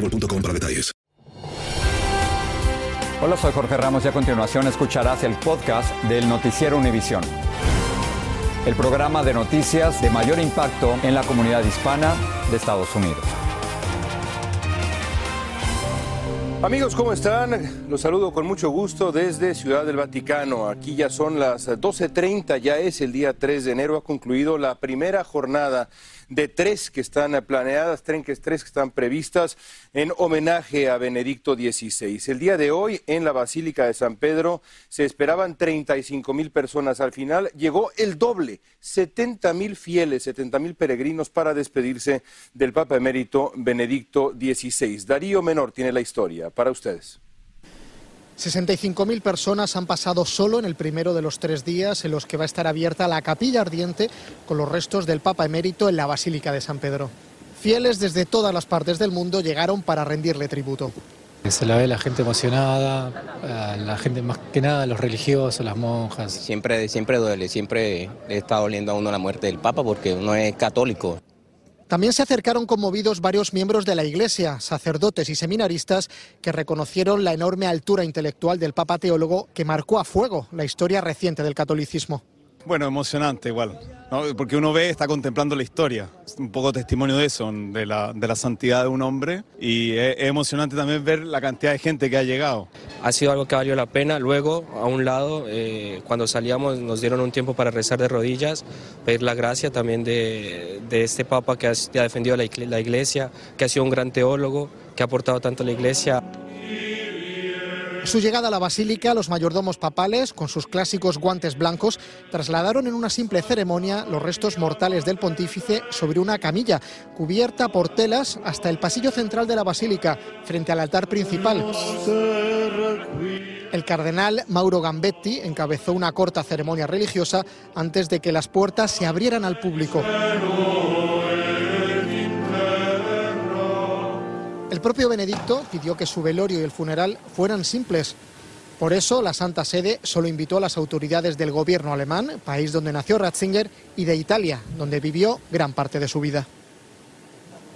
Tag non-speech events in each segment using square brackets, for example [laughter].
boostmobile.com para detalles. Hola, soy Jorge Ramos y a continuación escucharás el podcast del Noticiero Univisión. El programa de noticias de mayor impacto en la comunidad hispana de Estados Unidos. Amigos, ¿cómo están? Los saludo con mucho gusto desde Ciudad del Vaticano. Aquí ya son las 12.30, ya es el día 3 de enero, ha concluido la primera jornada de tres que están planeadas, tres que están previstas en homenaje a Benedicto XVI. El día de hoy en la Basílica de San Pedro se esperaban 35 mil personas. Al final llegó el doble, 70 mil fieles, 70 mil peregrinos para despedirse del Papa emérito Benedicto XVI. Darío Menor tiene la historia para ustedes. 65.000 personas han pasado solo en el primero de los tres días en los que va a estar abierta la capilla ardiente con los restos del Papa emérito en la Basílica de San Pedro. Fieles desde todas las partes del mundo llegaron para rendirle tributo. Se la ve la gente emocionada, la gente más que nada, los religiosos, las monjas. Siempre, siempre duele, siempre está doliendo a uno la muerte del Papa porque uno es católico. También se acercaron conmovidos varios miembros de la Iglesia, sacerdotes y seminaristas, que reconocieron la enorme altura intelectual del Papa teólogo que marcó a fuego la historia reciente del catolicismo. Bueno, emocionante igual, porque uno ve, está contemplando la historia, un poco testimonio de eso, de la, de la santidad de un hombre, y es, emocionante también ver la cantidad de gente que ha llegado. Ha sido algo que valió la pena, luego a un lado, eh, cuando salíamos nos dieron un tiempo para rezar de rodillas, pedir la gracia también de, de este Papa que ha, ha defendido la, la Iglesia, que ha sido un gran teólogo, que ha aportado tanto a la Iglesia. Su llegada a la basílica, los mayordomos papales, con sus clásicos guantes blancos, trasladaron en una simple ceremonia los restos mortales del pontífice sobre una camilla, cubierta por telas hasta el pasillo central de la basílica, frente al altar principal. El cardenal Mauro Gambetti encabezó una corta ceremonia religiosa antes de que las puertas se abrieran al público. El propio Benedicto pidió que su velorio y el funeral fueran simples. Por eso, la Santa Sede solo invitó a las autoridades del gobierno alemán, país donde nació Ratzinger, y de Italia, donde vivió gran parte de su vida.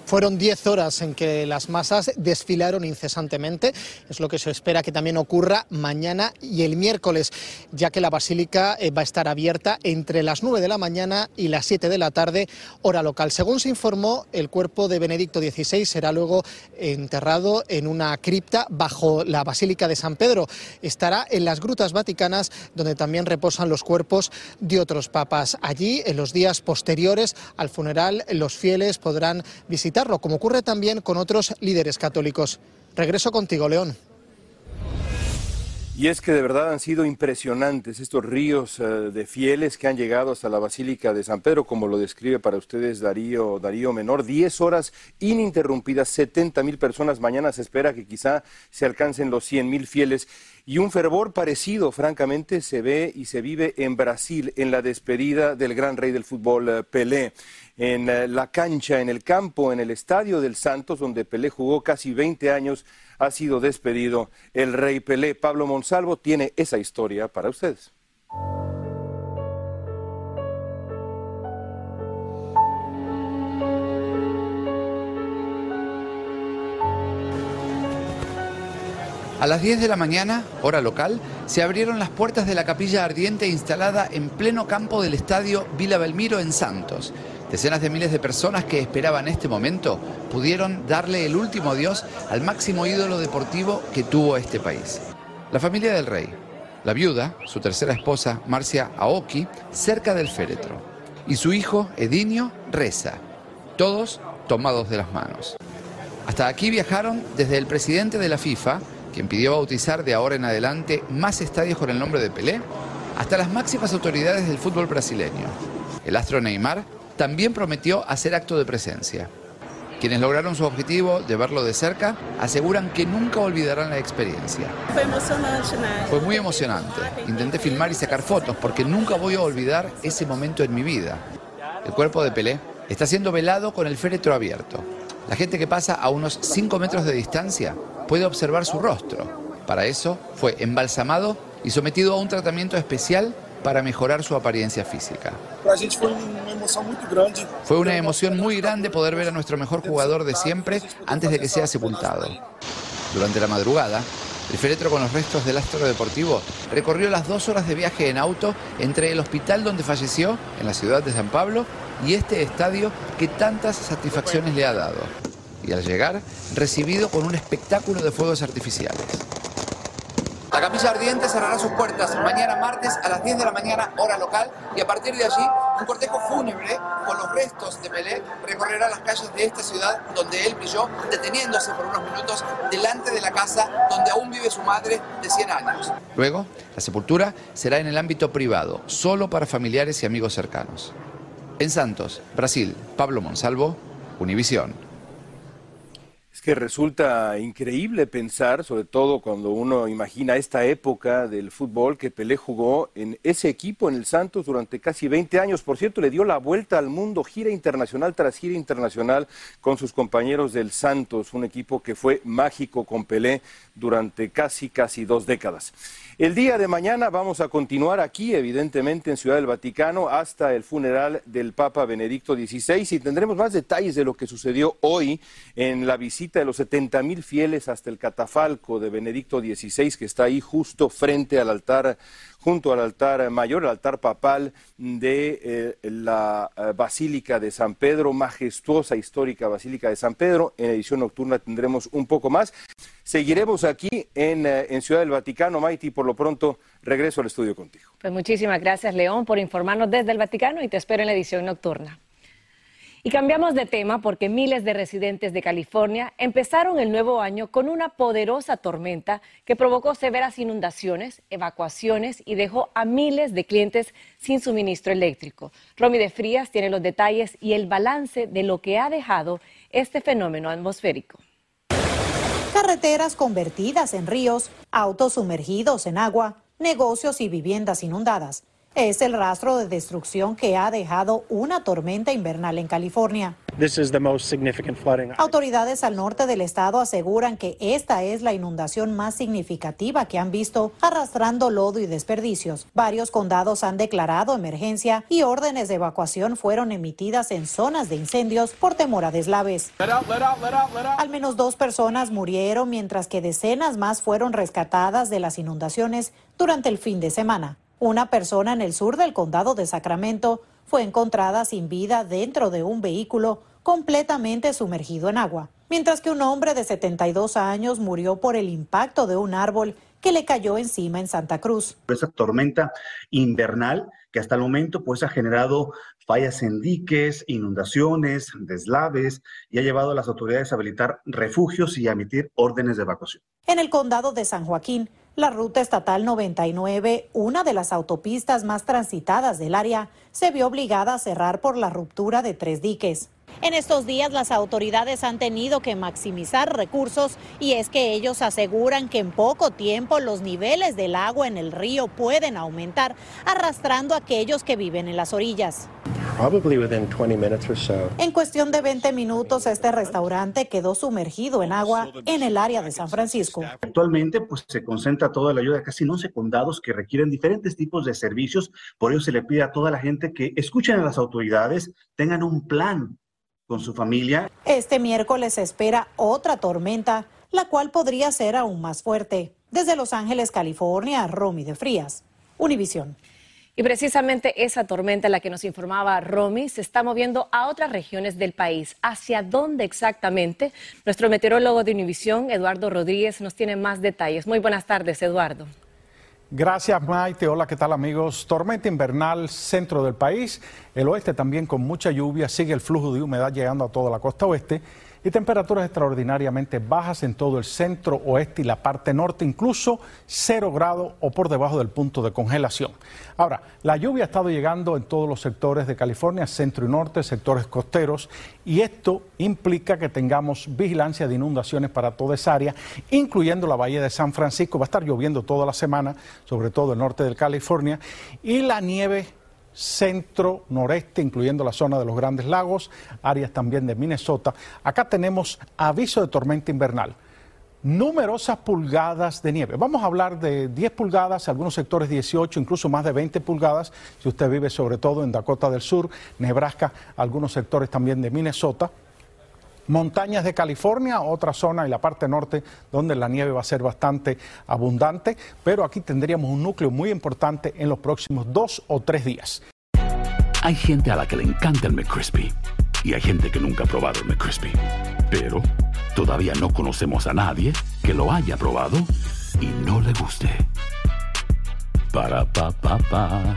Fueron 10 horas en que las masas desfilaron incesantemente. Es lo que se espera que también ocurra mañana y el miércoles, ya que la basílica eh, va a estar abierta entre las 9 de la mañana y las 7 de la tarde, hora local. Según se informó, el cuerpo de Benedicto XVI será luego enterrado en una cripta bajo la Basílica de San Pedro. Estará en las grutas vaticanas, donde también reposan los cuerpos de otros papas. Allí, en los días posteriores al funeral, los fieles podrán visitar como ocurre también con otros líderes católicos. Regreso contigo, León. Y es que de verdad han sido impresionantes estos ríos eh, de fieles que han llegado hasta la Basílica de San Pedro, como lo describe para ustedes Darío, Darío Menor. Diez horas ininterrumpidas, 70 mil personas. Mañana se espera que quizá se alcancen los 100 mil fieles. Y un fervor parecido, francamente, se ve y se vive en Brasil en la despedida del gran rey del fútbol, eh, Pelé en eh, la cancha, en el campo, en el estadio del Santos, donde Pelé jugó casi 20 años, ha sido despedido el rey Pelé. Pablo Monsalvo tiene esa historia para ustedes. A las 10 de la mañana, hora local, se abrieron las puertas de la capilla ardiente instalada en pleno campo del estadio Vila Belmiro en Santos. Decenas de miles de personas que esperaban este momento pudieron darle el último adiós al máximo ídolo deportivo que tuvo este país. La familia del rey, la viuda, su tercera esposa, Marcia Aoki, cerca del féretro, y su hijo, Edinio, reza, todos tomados de las manos. Hasta aquí viajaron desde el presidente de la FIFA, quien pidió bautizar de ahora en adelante más estadios con el nombre de Pelé, hasta las máximas autoridades del fútbol brasileño. El astro Neymar también prometió hacer acto de presencia. Quienes lograron su objetivo de verlo de cerca aseguran que nunca olvidarán la experiencia. Fue emocionante, Fue muy emocionante. Intenté filmar y sacar fotos porque nunca voy a olvidar ese momento en mi vida. El cuerpo de Pelé está siendo velado con el féretro abierto. La gente que pasa a unos 5 metros de distancia puede observar su rostro. Para eso fue embalsamado y sometido a un tratamiento especial para mejorar su apariencia física. Fue una emoción muy grande poder ver a nuestro mejor jugador de siempre antes de que sea sepultado. Durante la madrugada, el féretro con los restos del astro deportivo recorrió las dos horas de viaje en auto entre el hospital donde falleció, en la ciudad de San Pablo, y este estadio que tantas satisfacciones le ha dado. Y al llegar, recibido con un espectáculo de fuegos artificiales. La capilla ardiente cerrará sus puertas mañana martes a las 10 de la mañana, hora local, y a partir de allí, un cortejo fúnebre con los restos de Pelé recorrerá las calles de esta ciudad donde él brilló, deteniéndose por unos minutos delante de la casa donde aún vive su madre de 100 años. Luego, la sepultura será en el ámbito privado, solo para familiares y amigos cercanos. En Santos, Brasil, Pablo Monsalvo, Univisión. Que resulta increíble pensar, sobre todo cuando uno imagina esta época del fútbol, que Pelé jugó en ese equipo, en el Santos, durante casi 20 años. Por cierto, le dio la vuelta al mundo, gira internacional tras gira internacional con sus compañeros del Santos, un equipo que fue mágico con Pelé durante casi, casi dos décadas. El día de mañana vamos a continuar aquí, evidentemente, en Ciudad del Vaticano, hasta el funeral del Papa Benedicto XVI y tendremos más detalles de lo que sucedió hoy en la visita de los 70 mil fieles hasta el catafalco de Benedicto XVI, que está ahí justo frente al altar junto al altar mayor, el altar papal de eh, la eh, Basílica de San Pedro, majestuosa, histórica Basílica de San Pedro. En edición nocturna tendremos un poco más. Seguiremos aquí en, eh, en Ciudad del Vaticano, Maiti, por lo pronto regreso al estudio contigo. Pues muchísimas gracias, León, por informarnos desde el Vaticano y te espero en la edición nocturna. Y cambiamos de tema porque miles de residentes de California empezaron el nuevo año con una poderosa tormenta que provocó severas inundaciones, evacuaciones y dejó a miles de clientes sin suministro eléctrico. Romy de Frías tiene los detalles y el balance de lo que ha dejado este fenómeno atmosférico. Carreteras convertidas en ríos, autos sumergidos en agua, negocios y viviendas inundadas es el rastro de destrucción que ha dejado una tormenta invernal en California. Autoridades al norte del estado aseguran que esta es la inundación más significativa que han visto, arrastrando lodo y desperdicios. Varios condados han declarado emergencia y órdenes de evacuación fueron emitidas en zonas de incendios por temor a deslaves. Al menos dos personas murieron mientras que decenas más fueron rescatadas de las inundaciones durante el fin de semana. Una persona en el sur del condado de Sacramento fue encontrada sin vida dentro de un vehículo completamente sumergido en agua, mientras que un hombre de 72 años murió por el impacto de un árbol que le cayó encima en Santa Cruz. Esa tormenta invernal que hasta el momento pues ha generado fallas en diques, inundaciones, deslaves y ha llevado a las autoridades a habilitar refugios y a emitir órdenes de evacuación. En el condado de San Joaquín, la ruta estatal 99, una de las autopistas más transitadas del área, se vio obligada a cerrar por la ruptura de tres diques. En estos días las autoridades han tenido que maximizar recursos y es que ellos aseguran que en poco tiempo los niveles del agua en el río pueden aumentar, arrastrando a aquellos que viven en las orillas. En cuestión de 20 minutos, este restaurante quedó sumergido en agua en el área de San Francisco. Actualmente, pues se concentra toda la ayuda de casi 11 condados que requieren diferentes tipos de servicios. Por ello se le pide a toda la gente que escuchen a las autoridades, tengan un plan con su familia. Este miércoles se espera otra tormenta la cual podría ser aún más fuerte. Desde Los Ángeles, California, Romy de Frías, Univisión. Y precisamente esa tormenta, la que nos informaba Romy, se está moviendo a otras regiones del país. ¿Hacia dónde exactamente? Nuestro meteorólogo de Univisión, Eduardo Rodríguez, nos tiene más detalles. Muy buenas tardes, Eduardo. Gracias, Maite. Hola, ¿qué tal, amigos? Tormenta invernal, centro del país. El oeste también con mucha lluvia. Sigue el flujo de humedad llegando a toda la costa oeste y temperaturas extraordinariamente bajas en todo el centro oeste y la parte norte, incluso cero grado o por debajo del punto de congelación. Ahora, la lluvia ha estado llegando en todos los sectores de California, centro y norte, sectores costeros, y esto implica que tengamos vigilancia de inundaciones para toda esa área, incluyendo la bahía de San Francisco. Va a estar lloviendo toda la semana, sobre todo el norte de California, y la nieve centro, noreste, incluyendo la zona de los Grandes Lagos, áreas también de Minnesota. Acá tenemos aviso de tormenta invernal. Numerosas pulgadas de nieve. Vamos a hablar de 10 pulgadas, algunos sectores 18, incluso más de 20 pulgadas, si usted vive sobre todo en Dakota del Sur, Nebraska, algunos sectores también de Minnesota. Montañas de California, otra zona y la parte norte donde la nieve va a ser bastante abundante, pero aquí tendríamos un núcleo muy importante en los próximos dos o tres días. Hay gente a la que le encanta el McCrispy y hay gente que nunca ha probado el McCrispy, pero todavía no conocemos a nadie que lo haya probado y no le guste. Para pa pa pa.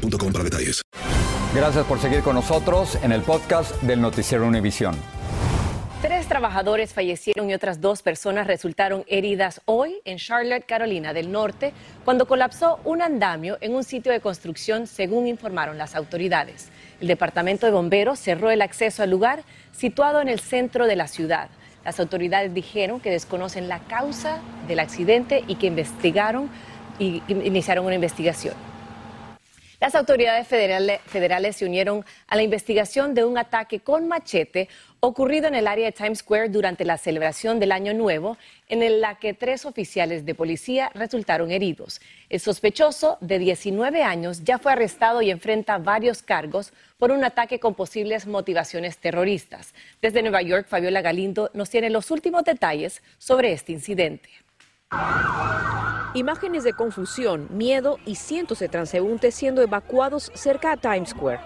boostmobile.com para detalles. Gracias por seguir con nosotros en el podcast del Noticiero Univisión. Tres trabajadores fallecieron y otras dos personas resultaron heridas hoy en Charlotte, Carolina del Norte, cuando colapsó un andamio en un sitio de construcción, según informaron las autoridades. El Departamento de Bomberos cerró el acceso al lugar situado en el centro de la ciudad. Las autoridades dijeron que desconocen la causa del accidente y que investigaron y iniciaron una investigación. Las autoridades federales, se unieron a la investigación de un ataque con machete ocurrido en el área de Times Square durante la celebración del Año Nuevo, en la que tres oficiales de policía resultaron heridos. El sospechoso, de 19 años, ya fue arrestado y enfrenta varios cargos por un ataque con posibles motivaciones terroristas. Desde Nueva York, Fabiola Galindo nos tiene los últimos detalles sobre este incidente. Imágenes de confusión, miedo y cientos de transeúntes siendo evacuados cerca a Times Square.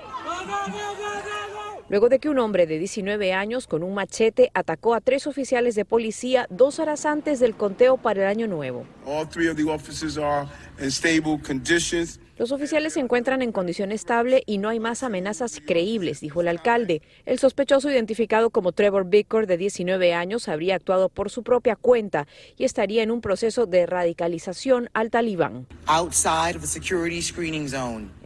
Luego de que un hombre de 19 años con un machete atacó a tres oficiales de policía dos horas antes del conteo para el año nuevo. Los oficiales se encuentran en condición estable y no hay más amenazas creíbles, dijo el alcalde. El sospechoso identificado como Trevor Bicker, de 19 años, habría actuado por su propia cuenta y estaría en un proceso de radicalización al talibán.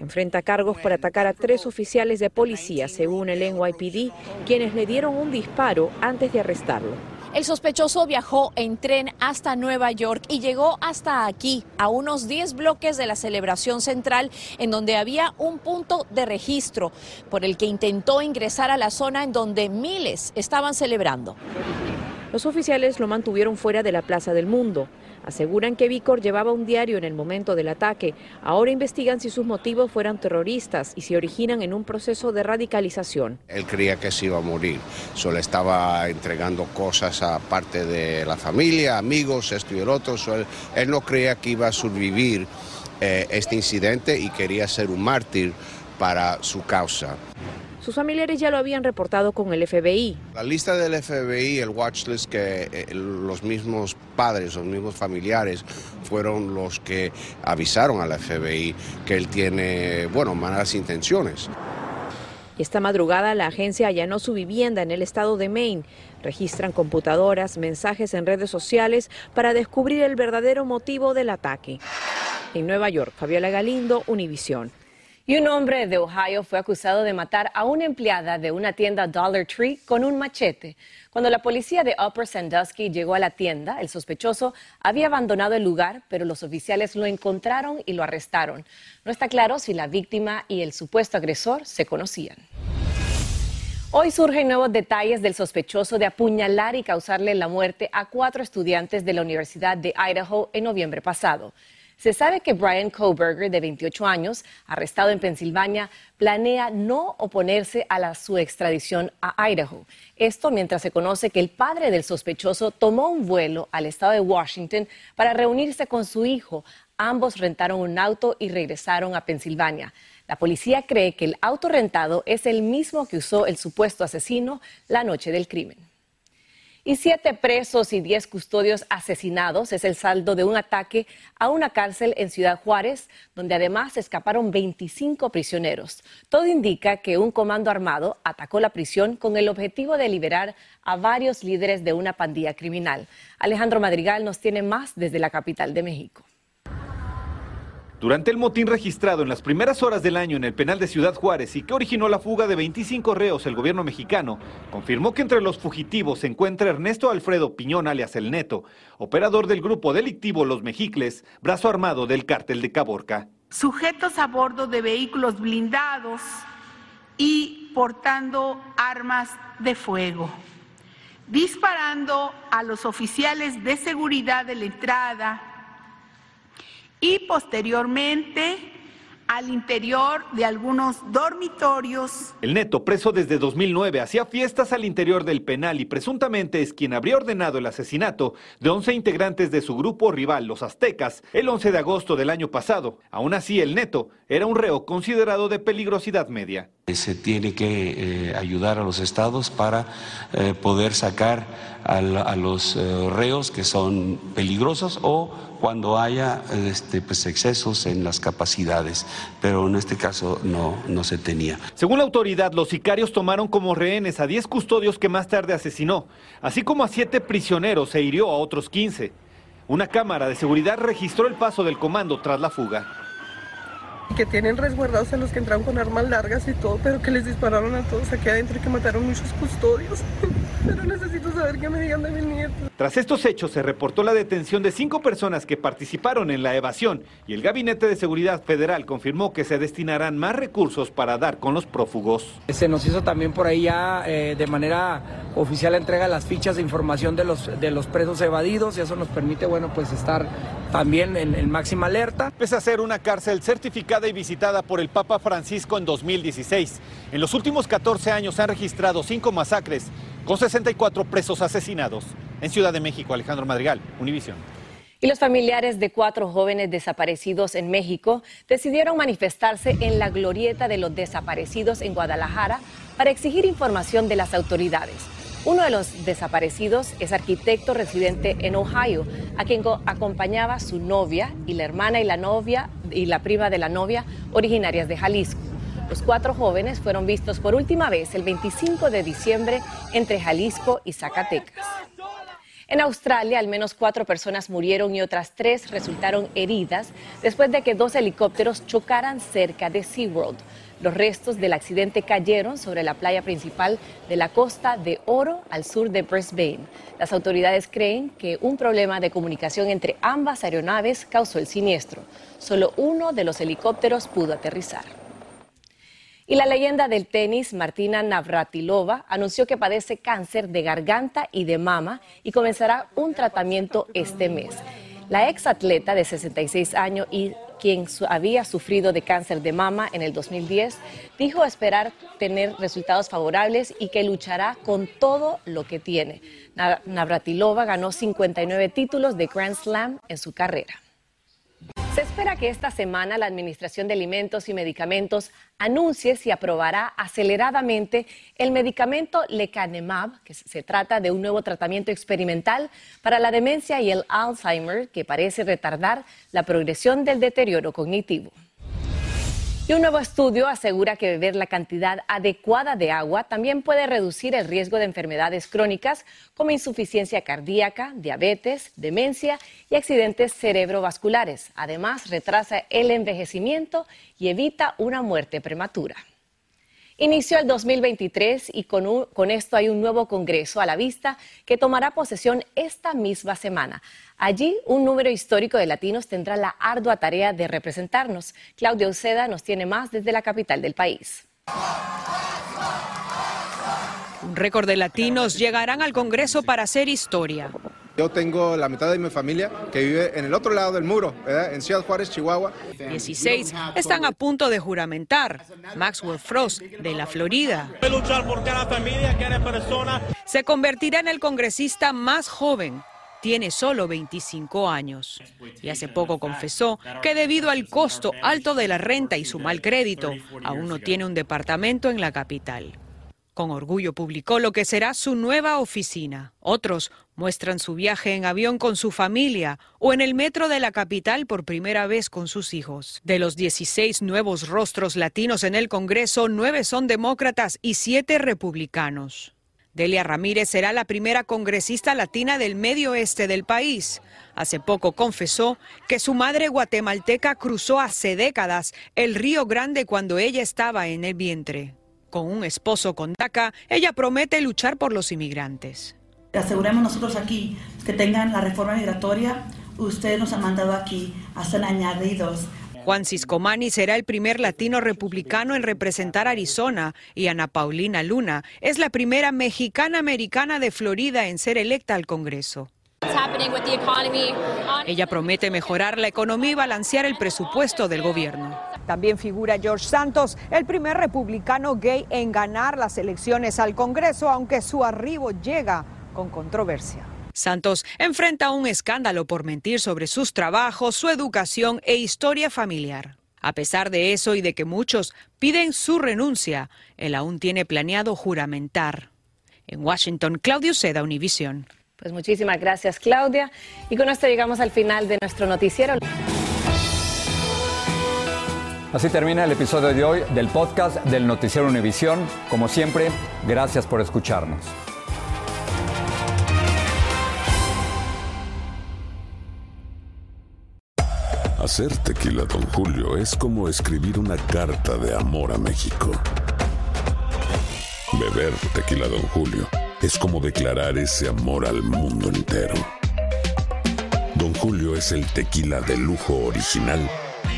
Enfrenta cargos por atacar a tres oficiales de policía, según el NYPD, quienes le dieron un disparo antes de arrestarlo. El sospechoso viajó en tren hasta Nueva York y llegó hasta aquí, a unos 10 bloques de la celebración central, en donde había un punto de registro por el que intentó ingresar a la zona en donde miles estaban celebrando. Los oficiales lo mantuvieron fuera de la Plaza del Mundo. Aseguran que Vicor llevaba un diario en el momento del ataque. Ahora investigan si sus motivos fueran terroristas y se originan en un proceso de radicalización. Él creía que se iba a morir. Solo estaba entregando cosas a parte de la familia, amigos, esto y el otro. él, no creía que iba a sobrevivir eh, este incidente y quería ser un mártir para su causa. Sus familiares ya lo habían reportado con el FBI. La lista del FBI, el watch list que eh, los mismos padres, los mismos familiares fueron los que avisaron al FBI que él tiene, bueno, malas intenciones. Esta madrugada la agencia allanó su vivienda en el estado de Maine. Registran computadoras, mensajes en redes sociales para descubrir el verdadero motivo del ataque. En Nueva York, Fabiola Galindo, Univisión. Y un hombre de Ohio fue acusado de matar a una empleada de una tienda Dollar Tree con un machete. Cuando la policía de Upper Sandusky llegó a la tienda, el sospechoso había abandonado el lugar, pero los oficiales lo encontraron y lo arrestaron. No está claro si la víctima y el supuesto agresor se conocían. Hoy surgen nuevos detalles del sospechoso de apuñalar y causarle la muerte a cuatro estudiantes de la Universidad de Idaho en noviembre pasado. Se sabe que Brian Koberger, de 28 años, arrestado en Pensilvania, planea no oponerse a la, su extradición a Idaho. Esto mientras se conoce que el padre del sospechoso tomó un vuelo al estado de Washington para reunirse con su hijo. Ambos rentaron un auto y regresaron a Pensilvania. La policía cree que el auto rentado es el mismo que usó el supuesto asesino la noche del crimen. Y siete presos y diez custodios asesinados es el saldo de un ataque a una cárcel en Ciudad Juárez, donde además escaparon 25 prisioneros. Todo indica que un comando armado atacó la prisión con el objetivo de liberar a varios líderes de una pandilla criminal. Alejandro Madrigal nos tiene más desde la capital de México. Durante el motín registrado en las primeras horas del año en el penal de Ciudad Juárez y que originó la fuga de 25 reos, el gobierno mexicano confirmó que entre los fugitivos se encuentra Ernesto Alfredo Piñón, alias El Neto, operador del grupo delictivo Los Mejicles, brazo armado del cártel de Caborca. Sujetos a bordo de vehículos blindados y portando armas de fuego, disparando a los oficiales de seguridad de la entrada y posteriormente al interior de algunos dormitorios. El neto, preso desde 2009, hacía fiestas al interior del penal y presuntamente es quien habría ordenado el asesinato de 11 integrantes de su grupo rival, los aztecas, el 11 de agosto del año pasado. Aún así, el neto era un reo considerado de peligrosidad media. Se tiene que eh, ayudar a los estados para eh, poder sacar a, los eh, reos que son peligrosos o cuando haya este, pues, excesos en las capacidades, pero en este caso no, no se tenía. Según la autoridad, los sicarios tomaron como rehenes a 10 custodios que más tarde asesinó, así como a 7 prisioneros e hirió a otros 15. Una cámara de seguridad registró el paso del comando tras la fuga que tienen resguardados a los que entraron con armas largas y todo, pero que les dispararon a todos aquí adentro y que mataron muchos custodios. [laughs] pero necesito saber qué me digan de mi nieto. Tras estos hechos se reportó la detención de cinco personas que participaron en la evasión y el Gabinete de Seguridad Federal confirmó que se destinarán más recursos para dar con los prófugos. Se nos hizo también por ahí ya eh, de manera oficial la entrega de las fichas de información de los, de los presos evadidos y eso nos permite, bueno, pues estar también en, en máxima alerta. Pese a ser una cárcel certificada y visitada por el Papa Francisco en 2016, en los últimos 14 años se han registrado cinco masacres con 64 presos asesinados. En Ciudad de México, Alejandro Madrigal, Univisión. Y los familiares de cuatro jóvenes desaparecidos en México decidieron manifestarse en la glorieta de los desaparecidos en Guadalajara para exigir información de las autoridades. Uno de los desaparecidos es arquitecto residente en Ohio, a quien acompañaba su novia y la hermana y la novia y la prima de la novia originarias de Jalisco. Los cuatro jóvenes fueron vistos por última vez el 25 de diciembre entre Jalisco y Zacatecas. En Australia, al menos cuatro personas murieron y otras tres resultaron heridas después de que dos helicópteros chocaran cerca de SeaWorld. Los restos del accidente cayeron sobre la playa principal de la costa de Oro al sur de Brisbane. Las autoridades creen que un problema de comunicación entre ambas aeronaves causó el siniestro. Solo uno de los helicópteros pudo aterrizar. Y la leyenda del tenis, Martina Navratilova, anunció que padece cáncer de garganta y de mama y comenzará un tratamiento este mes. La ex atleta de 66 años y quien había sufrido de cáncer de mama en el 2010, dijo esperar tener resultados favorables y que luchará con todo lo que tiene. Navratilova ganó 59 títulos de Grand Slam en su carrera. Se espera que esta semana la Administración de Alimentos y Medicamentos anuncie si aprobará aceleradamente el medicamento lecanemab, que se trata de un nuevo tratamiento experimental para la demencia y el Alzheimer que parece retardar la progresión del deterioro cognitivo. Y un nuevo estudio asegura que beber la cantidad adecuada de agua también puede reducir el riesgo de enfermedades crónicas como insuficiencia cardíaca, diabetes, demencia y accidentes cerebrovasculares. Además, retrasa el envejecimiento y evita una muerte prematura. Inició el 2023 y con, esto hay un nuevo Congreso a la vista que tomará posesión esta misma semana. Allí, un número histórico de latinos tendrá la ardua tarea de representarnos. Claudia Uceda nos tiene más desde la capital del país. Un récord de latinos llegarán al Congreso para hacer historia. Yo tengo la mitad de mi familia que vive en el otro lado del muro, en Ciudad Juárez, Chihuahua. 16 están a punto de juramentar. Maxwell Frost, de la Florida. luchar por cada familia, cada persona. Se convertirá en el congresista más joven. Tiene solo 25 años y hace poco confesó que debido al costo alto de la renta y su mal crédito, aún no tiene un departamento en la capital. Con orgullo publicó lo que será su nueva oficina. Otros muestran su viaje en avión con su familia o en el metro de la capital por primera vez con sus hijos. De los 16 nuevos rostros latinos en el Congreso, nueve son demócratas y siete republicanos. Delia Ramírez será la primera congresista latina del medio oeste del país. Hace poco confesó que su madre guatemalteca cruzó hace décadas el Río Grande cuando ella estaba en el vientre. Con un esposo con DACA, ella promete luchar por los inmigrantes. Aseguremos nosotros aquí que tengan la reforma migratoria. Ustedes nos han mandado aquí a ser añadidos. Juan Ciscomani será el primer latino republicano en representar Arizona y Ana Paulina Luna es la primera mexicana americana de Florida en ser electa al Congreso. Ella promete mejorar la economía y balancear el presupuesto del gobierno. También figura George Santos, el primer republicano gay en ganar las elecciones al Congreso, aunque su arribo llega con controversia. Santos enfrenta un escándalo por mentir sobre sus trabajos, su educación e historia familiar. A pesar de eso y de que muchos piden su renuncia, él aún tiene planeado juramentar. En Washington, Claudio Seda, Univision. Pues muchísimas gracias, Claudia. Y con esto llegamos al final de nuestro noticiero. Así termina el episodio de hoy del podcast del Noticiero Univisión. Como siempre, gracias por escucharnos. Hacer tequila, don Julio, es como escribir una carta de amor a México. Beber tequila, don Julio, es como declarar ese amor al mundo entero. Don Julio es el tequila de lujo original